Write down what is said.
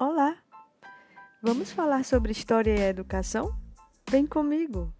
Olá! Vamos falar sobre história e educação? Vem comigo!